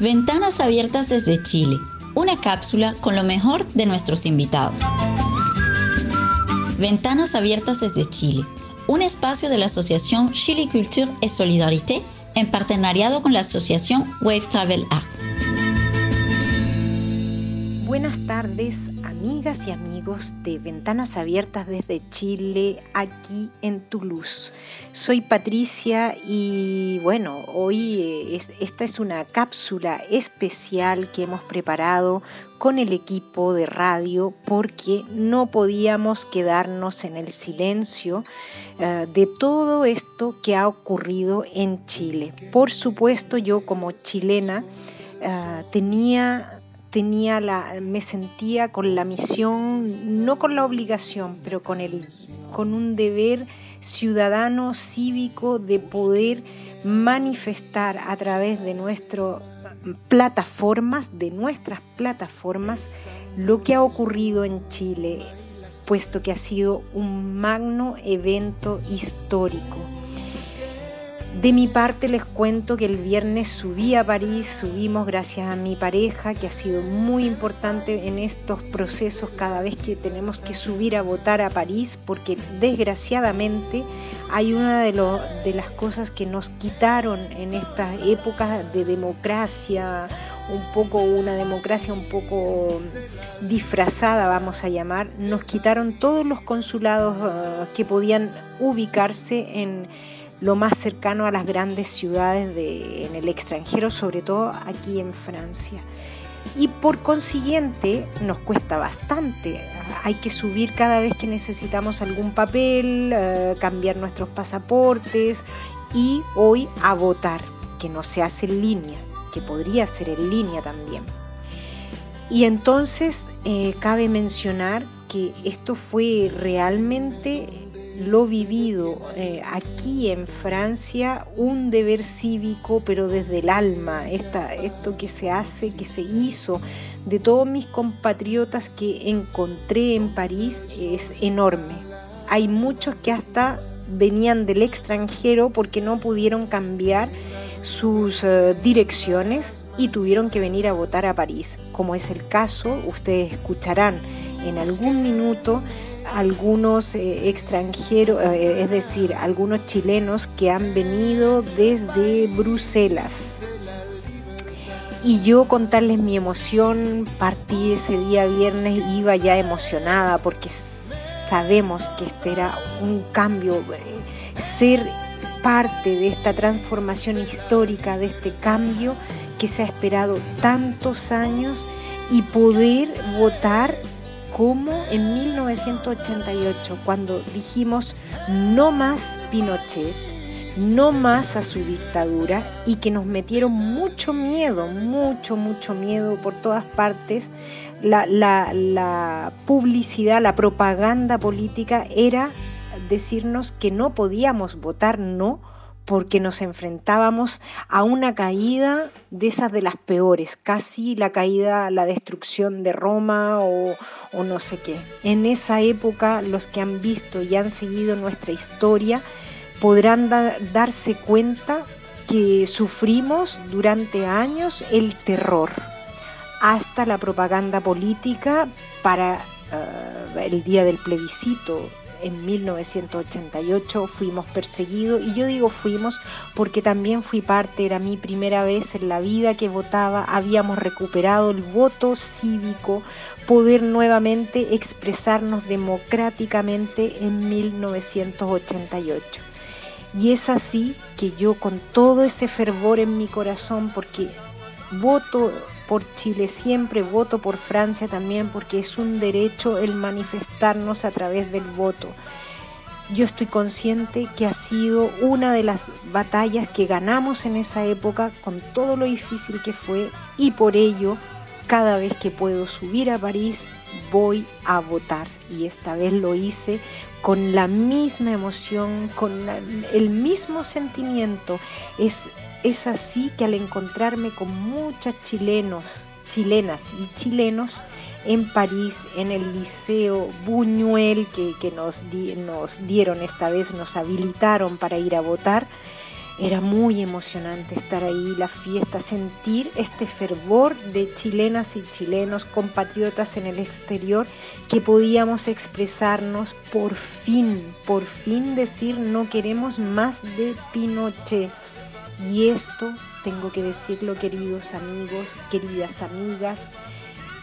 Ventanas abiertas desde Chile, una cápsula con lo mejor de nuestros invitados. Ventanas abiertas desde Chile, un espacio de la Asociación Chile Culture et Solidarité en partenariado con la Asociación Wave Travel Art. Tardes, amigas y amigos de Ventanas Abiertas desde Chile, aquí en Toulouse. Soy Patricia y bueno, hoy eh, esta es una cápsula especial que hemos preparado con el equipo de radio porque no podíamos quedarnos en el silencio eh, de todo esto que ha ocurrido en Chile. Por supuesto, yo como chilena eh, tenía tenía la, me sentía con la misión, no con la obligación, pero con, el, con un deber ciudadano, cívico, de poder manifestar a través de nuestras plataformas, de nuestras plataformas, lo que ha ocurrido en Chile, puesto que ha sido un magno evento histórico de mi parte les cuento que el viernes subí a París, subimos gracias a mi pareja, que ha sido muy importante en estos procesos cada vez que tenemos que subir a votar a París, porque desgraciadamente hay una de, las cosas que nos quitaron en esta época de democracia, un poco una democracia un poco disfrazada, vamos a llamar, nos quitaron todos los consulados eh, que podían ubicarse en lo más cercano a las grandes ciudades de, en el extranjero, sobre todo aquí en Francia. Y por consiguiente nos cuesta bastante. Hay que subir cada vez que necesitamos algún papel, eh, cambiar nuestros pasaportes y hoy a votar, que no se hace en línea, que podría ser en línea también. Y entonces eh, cabe mencionar que esto fue realmente lo vivido eh, aquí en Francia, un deber cívico, pero desde el alma, esto que se hace, que se hizo de todos mis compatriotas que encontré en París es enorme. Hay muchos que hasta venían del extranjero porque no pudieron cambiar sus eh, direcciones y tuvieron que venir a votar a París, como es el caso, ustedes escucharán en algún minuto algunos eh, extranjeros, eh, es decir, algunos chilenos que han venido desde Bruselas. Y yo contarles mi emoción, partí ese día viernes, iba ya emocionada porque sabemos que este era un cambio, eh, ser parte de esta transformación histórica, de este cambio que se ha esperado tantos años y poder votar como en 1988, cuando dijimos no más Pinochet, no más a su dictadura y que nos metieron mucho miedo, mucho, mucho miedo por todas partes. La, la publicidad, la propaganda política era decirnos que no podíamos votar no porque nos enfrentábamos a una caída de esas de las peores, casi la caída, la destrucción de Roma o, no sé qué. En esa época los que han visto y han seguido nuestra historia podrán darse cuenta que sufrimos durante años el terror, hasta la propaganda política para eh, el día del plebiscito en 1988 fuimos perseguidos y yo digo fuimos porque también fui parte, era mi primera vez en la vida que votaba, habíamos recuperado el voto cívico, poder nuevamente expresarnos democráticamente en 1988. Y es así que yo con todo ese fervor en mi corazón, porque voto por Chile siempre, voto por Francia también, porque es un derecho el manifestarnos a través del voto. Yo estoy consciente que ha sido una de las batallas que ganamos en esa época con todo lo difícil que fue y por ello cada vez que puedo subir a París voy a votar y esta vez lo hice con la misma emoción, con el mismo sentimiento. Es es así que al encontrarme con muchas chilenos, chilenas y chilenos en París, en el Liceo Buñuel, que, nos, nos dieron esta vez, nos habilitaron para ir a votar, Era muy emocionante estar ahí, la fiesta, sentir este fervor de chilenas y chilenos, compatriotas en el exterior, que podíamos expresarnos por fin, por fin decir no queremos más de Pinochet. Y esto, tengo que decirlo queridos amigos, queridas amigas,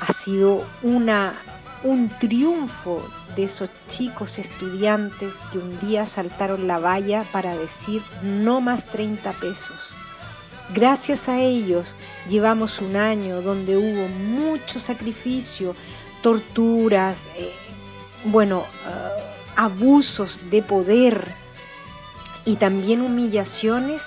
ha sido una un triunfo de esos chicos estudiantes que un día saltaron la valla para decir no más 30 pesos. Gracias a ellos llevamos un año donde hubo mucho sacrificio, torturas, eh, bueno, eh, abusos de poder y también humillaciones.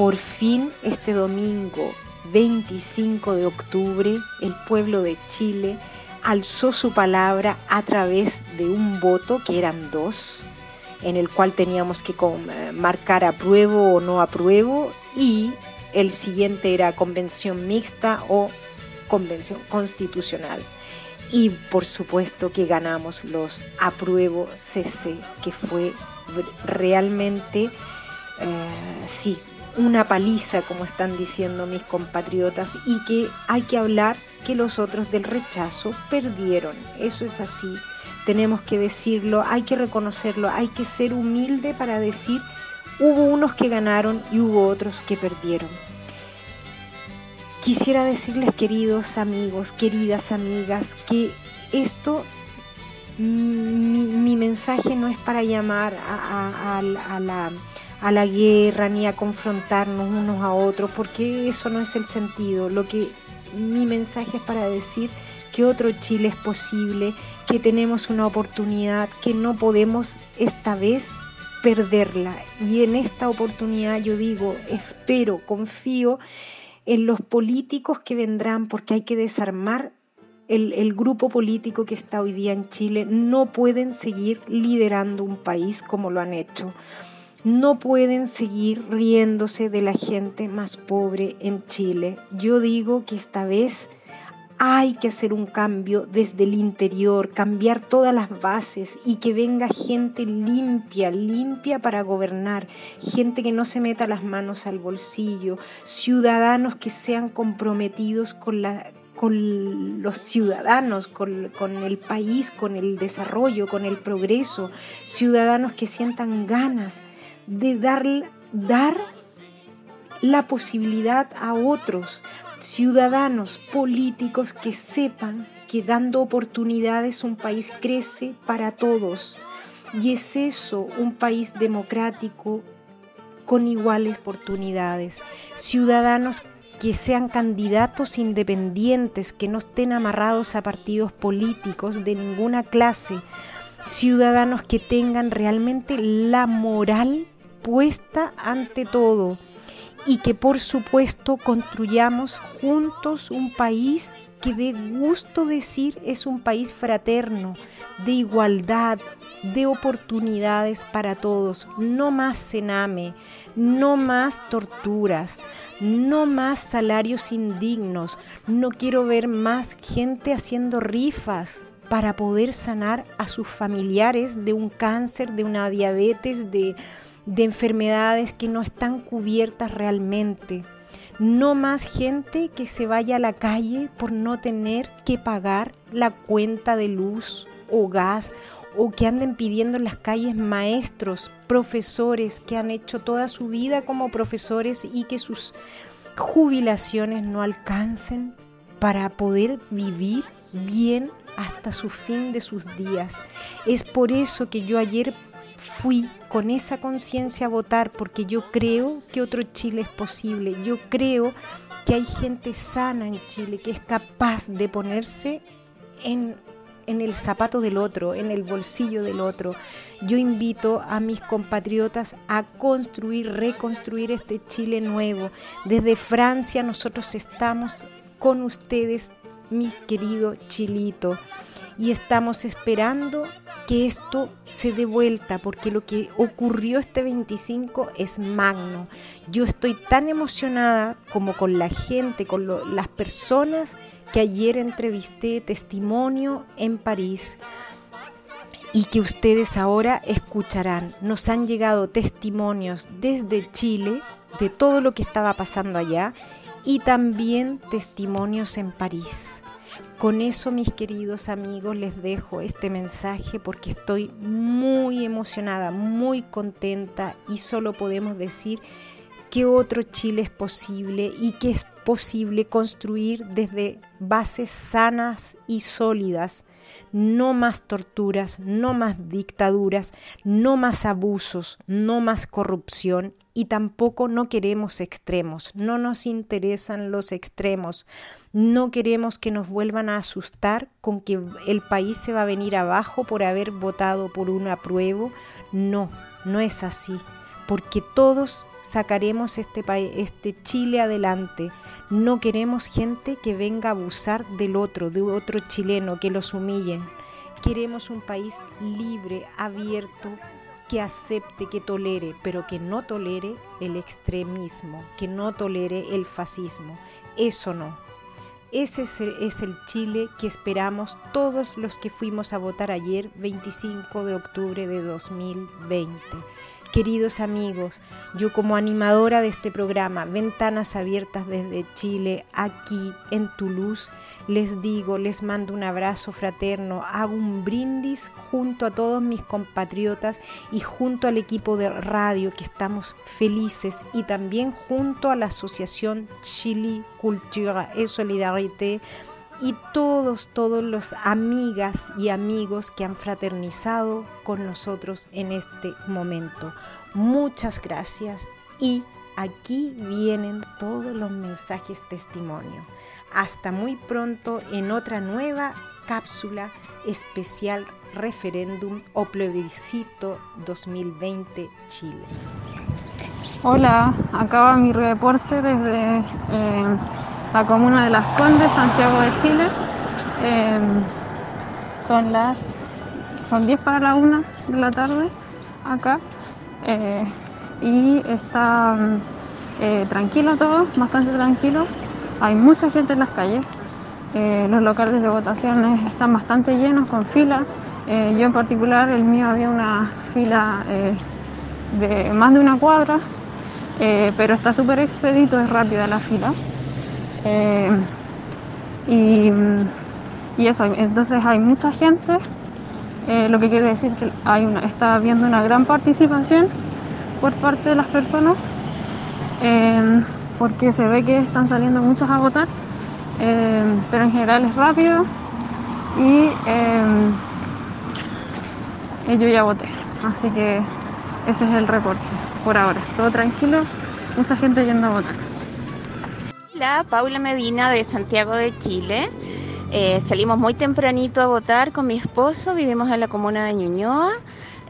Por fin este domingo 25 de octubre el pueblo de Chile alzó su palabra a través de un voto, que eran dos, en el cual teníamos que eh, marcar apruebo o no apruebo, y el siguiente era convención mixta o convención constitucional. Y por supuesto que ganamos los apruebo CC, que fue realmente, eh, sí, una paliza, como están diciendo mis compatriotas, y que hay que hablar que los otros del rechazo perdieron. Eso es así. Tenemos que decirlo, hay que reconocerlo, hay que ser humilde para decir, hubo unos que ganaron y hubo otros que perdieron. Quisiera decirles, queridos amigos, queridas amigas, que esto, mi, mensaje no es para llamar a la a la guerra ni a confrontarnos unos a otros, porque eso no es el sentido. Lo que mi mensaje es para decir que otro Chile es posible, que tenemos una oportunidad, que no podemos esta vez perderla. Y en esta oportunidad yo digo, espero, confío en los políticos que vendrán, porque hay que desarmar el, el, grupo político que está hoy día en Chile. No pueden seguir liderando un país como lo han hecho no pueden seguir riéndose de la gente más pobre en Chile. Yo digo que esta vez hay que hacer un cambio desde el interior, cambiar todas las bases y que venga gente limpia, limpia para gobernar, gente que no se meta las manos al bolsillo, ciudadanos que sean comprometidos con los ciudadanos, con, el país, con el desarrollo, con el progreso, ciudadanos que sientan ganas de dar, dar la posibilidad a otros ciudadanos políticos que sepan que dando oportunidades un país crece para todos. Y es eso, un país democrático con iguales oportunidades. Ciudadanos que sean candidatos independientes, que no estén amarrados a partidos políticos de ninguna clase. Ciudadanos que tengan realmente la moral puesta ante todo y que por supuesto construyamos juntos un país que de gusto decir es un país fraterno, de igualdad, de oportunidades para todos, no más cename, no más torturas, no más salarios indignos, no quiero ver más gente haciendo rifas para poder sanar a sus familiares de un cáncer, de una diabetes, de de enfermedades que no están cubiertas realmente. No más gente que se vaya a la calle por no tener que pagar la cuenta de luz o gas o que anden pidiendo en las calles maestros, profesores que han hecho toda su vida como profesores y que sus jubilaciones no alcancen para poder vivir bien hasta su fin de sus días. Es por eso que yo ayer fui con esa conciencia a votar porque yo creo que otro Chile es posible. Yo creo que hay gente sana en Chile que es capaz de ponerse en, en el zapato del otro, en el bolsillo del otro. Yo invito a mis compatriotas a construir, reconstruir este Chile nuevo. Desde Francia nosotros estamos con ustedes, mi querido Chilito, y estamos esperando que esto se dé vuelta, porque lo que ocurrió este 25 es magno. Yo estoy tan emocionada como con la gente, con las personas que ayer entrevisté testimonio en París y que ustedes ahora escucharán. Nos han llegado testimonios desde Chile de todo lo que estaba pasando allá y también testimonios en París. Con eso, mis queridos amigos, les dejo este mensaje porque estoy muy emocionada, muy contenta y solo podemos decir que otro Chile es posible y que es posible construir desde bases sanas y sólidas no más torturas, no más dictaduras, no más abusos, no más corrupción y tampoco no queremos extremos, no nos interesan los extremos, no queremos que nos vuelvan a asustar con que el país se va a venir abajo por haber votado por un apruebo, no, no es así, porque todos sacaremos este, este Chile adelante. No queremos gente que venga a abusar del otro, de otro chileno, que los humillen. Queremos un país libre, abierto, que acepte, que tolere, pero que no tolere el extremismo, que no tolere el fascismo. Eso no. Ese es el Chile que esperamos todos los que fuimos a votar ayer, 25 de octubre de 2020. Queridos amigos, yo como animadora de este programa, Ventanas Abiertas desde Chile, aquí en Toulouse, les digo, les mando un abrazo fraterno, hago un brindis junto a todos mis compatriotas y junto al equipo de radio que estamos felices y también junto a la Asociación Chile Cultura et Solidarité y todos, todos los amigas y amigos que han fraternizado con nosotros en este momento. Muchas gracias y aquí vienen todos los mensajes testimonio. Hasta muy pronto en otra nueva cápsula especial referéndum o plebiscito 2020 Chile. Hola, acaba mi reporte desde eh, la comuna de Las Condes, Santiago de Chile. Em, son las son 10 para la 1 de la tarde acá eh, y está eh, tranquilo todo, bastante tranquilo. Hay mucha gente en las calles. Eh, los locales de votaciones están bastante llenos con fila. yo en particular, el mío había una fila de más de una cuadra, pero está súper expedito, es rápida la fila. Eh, y, eso, entonces hay mucha gente, eh, lo que quiere decir que hay una, está habiendo una gran participación por parte de las personas, eh, porque se ve que están saliendo muchas a votar, pero en general es rápido y yo ya voté, así que ese es el reporte por ahora, todo tranquilo, mucha gente yendo a votar. Paula Medina de Santiago de Chile. Eh, salimos muy tempranito a votar con mi esposo, vivimos en la comuna de Ñuñoa.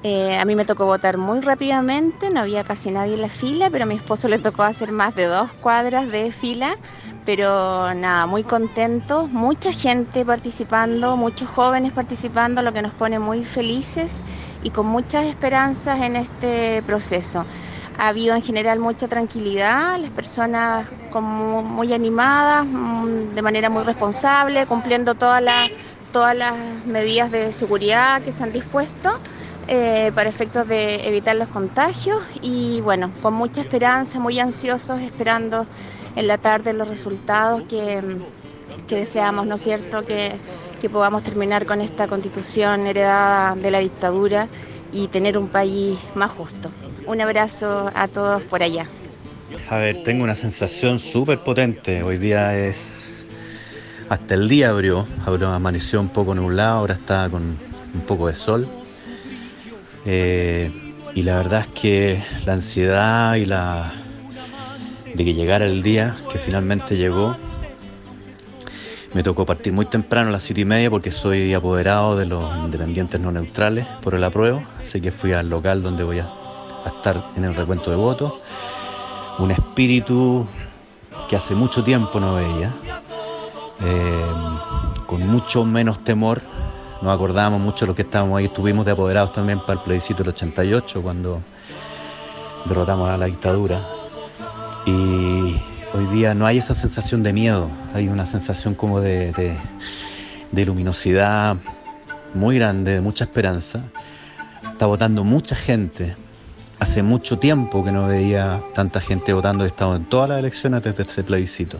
Eh, a mí me tocó votar muy rápidamente, no había casi nadie en la fila, pero a mi esposo le tocó hacer más de dos cuadras de fila. Pero nada, muy contento, mucha gente participando, muchos jóvenes participando, lo que nos pone muy felices y con muchas esperanzas en este proceso. Ha habido en general mucha tranquilidad, las personas como muy animadas, mm, de manera muy responsable, cumpliendo todas las, todas las medidas de seguridad que se han dispuesto. Eh, para efectos de evitar los contagios y bueno, con mucha esperanza, muy ansiosos, esperando en la tarde los resultados que, deseamos, ¿no es cierto?, que, que podamos terminar con esta constitución heredada de la dictadura y tener un país más justo. Un abrazo a todos por allá. A ver, tengo una sensación súper potente. Hoy día es. Hasta el día abrió, abrió, amaneció un poco nublado, ahora está con un poco de sol. Eh, y la verdad es que la ansiedad y la. de que llegara el día, que finalmente llegó, me tocó partir muy temprano a las siete y media porque soy apoderado de los independientes no neutrales por el apruebo, así que fui al local donde voy a a estar en el recuento de votos. Un espíritu que hace mucho tiempo no veía, eh, con mucho menos temor. Nos acordamos mucho de los que estábamos ahí, estuvimos de apoderados también para el plebiscito del 88, cuando derrotamos a la dictadura. Y hoy día no hay esa sensación de miedo, hay una sensación como de luminosidad muy grande, de mucha esperanza. Está votando mucha gente, hace mucho tiempo que no veía tanta gente votando. He estado en todas las elecciones desde ese plebiscito.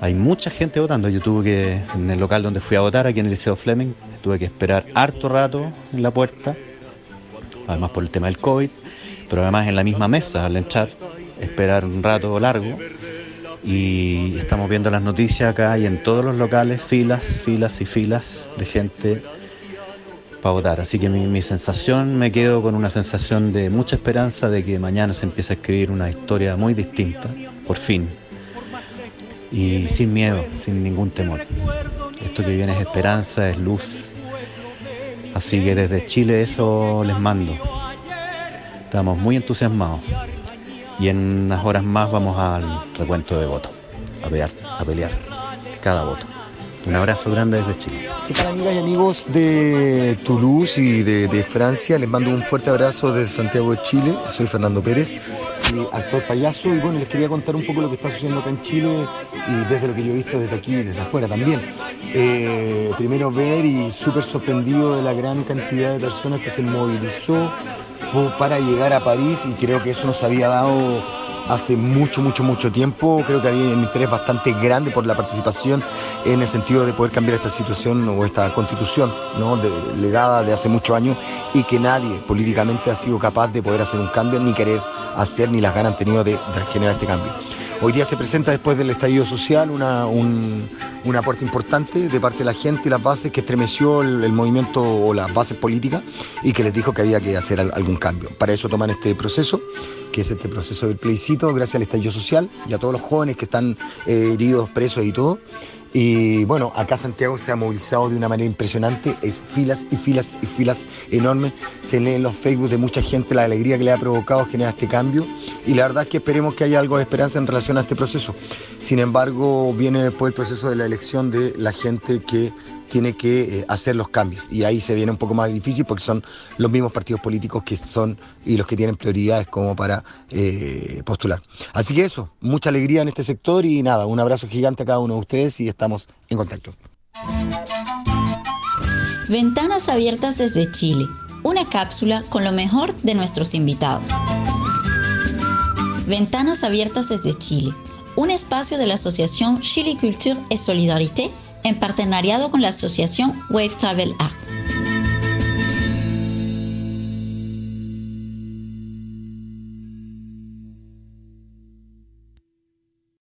Hay mucha gente votando. Yo tuve que, en el local donde fui a votar, aquí en el Liceo Fleming, tuve que esperar harto rato en la puerta, además por el tema del COVID, pero además en la misma mesa al entrar, esperar un rato largo. Y estamos viendo las noticias acá y en todos los locales filas, filas y filas de gente votar. Así que mi, mi, sensación, me quedo con una sensación de mucha esperanza de que mañana se empiece a escribir una historia muy distinta, por fin. Y sin miedo, sin ningún temor. Esto que viene es esperanza, es luz. Así que desde Chile eso les mando. Estamos muy entusiasmados. Y en unas horas más vamos al recuento de votos, a pelear, a pelear cada voto. Un abrazo grande desde Chile. ¿Qué tal amigas y amigos de Toulouse y de, Francia? Les mando un fuerte abrazo desde Santiago de Chile. Soy Fernando Pérez, actor payaso. Y bueno, les quería contar un poco lo que está sucediendo acá en Chile y desde lo que yo he visto desde aquí y desde afuera también. Eh, primero ver y súper sorprendido de la gran cantidad de personas que se movilizó para llegar a París y creo que eso nos había dado hace mucho, mucho, mucho tiempo. Creo que había un interés bastante grande por la participación en el sentido de poder cambiar esta situación o esta constitución ¿no? legada de hace muchos años y que nadie políticamente ha sido capaz de poder hacer un cambio, ni querer hacer, ni las ganas han tenido de, generar este cambio. Hoy día se presenta después del estallido social una, un, un, aporte importante de parte de la gente y las bases que estremeció el, el, movimiento o las bases políticas y que les dijo que había que hacer algún cambio. Para eso toman este proceso, que es este proceso del plebiscito, gracias al estallido social y a todos los jóvenes que están eh, heridos, presos y todo. Y bueno, acá Santiago se ha movilizado de una manera impresionante, es filas y filas y filas enormes. Se lee en los Facebook de mucha gente la alegría que le ha provocado generar este cambio. Y la verdad es que esperemos que haya algo de esperanza en relación a este proceso. Sin embargo, viene después el proceso de la elección de la gente que tiene que eh, hacer los cambios. Y ahí se viene un poco más difícil porque son los mismos partidos políticos que son y los que tienen prioridades como para eh, postular. Así que eso, mucha alegría en este sector y nada, un abrazo gigante a cada uno de ustedes y estamos en contacto. Ventanas abiertas desde Chile, una cápsula con lo mejor de nuestros invitados. Ventanas abiertas desde Chile, un espacio de la asociación Chile Culture et Solidarité en partenariado con la asociación Wave Travel Art.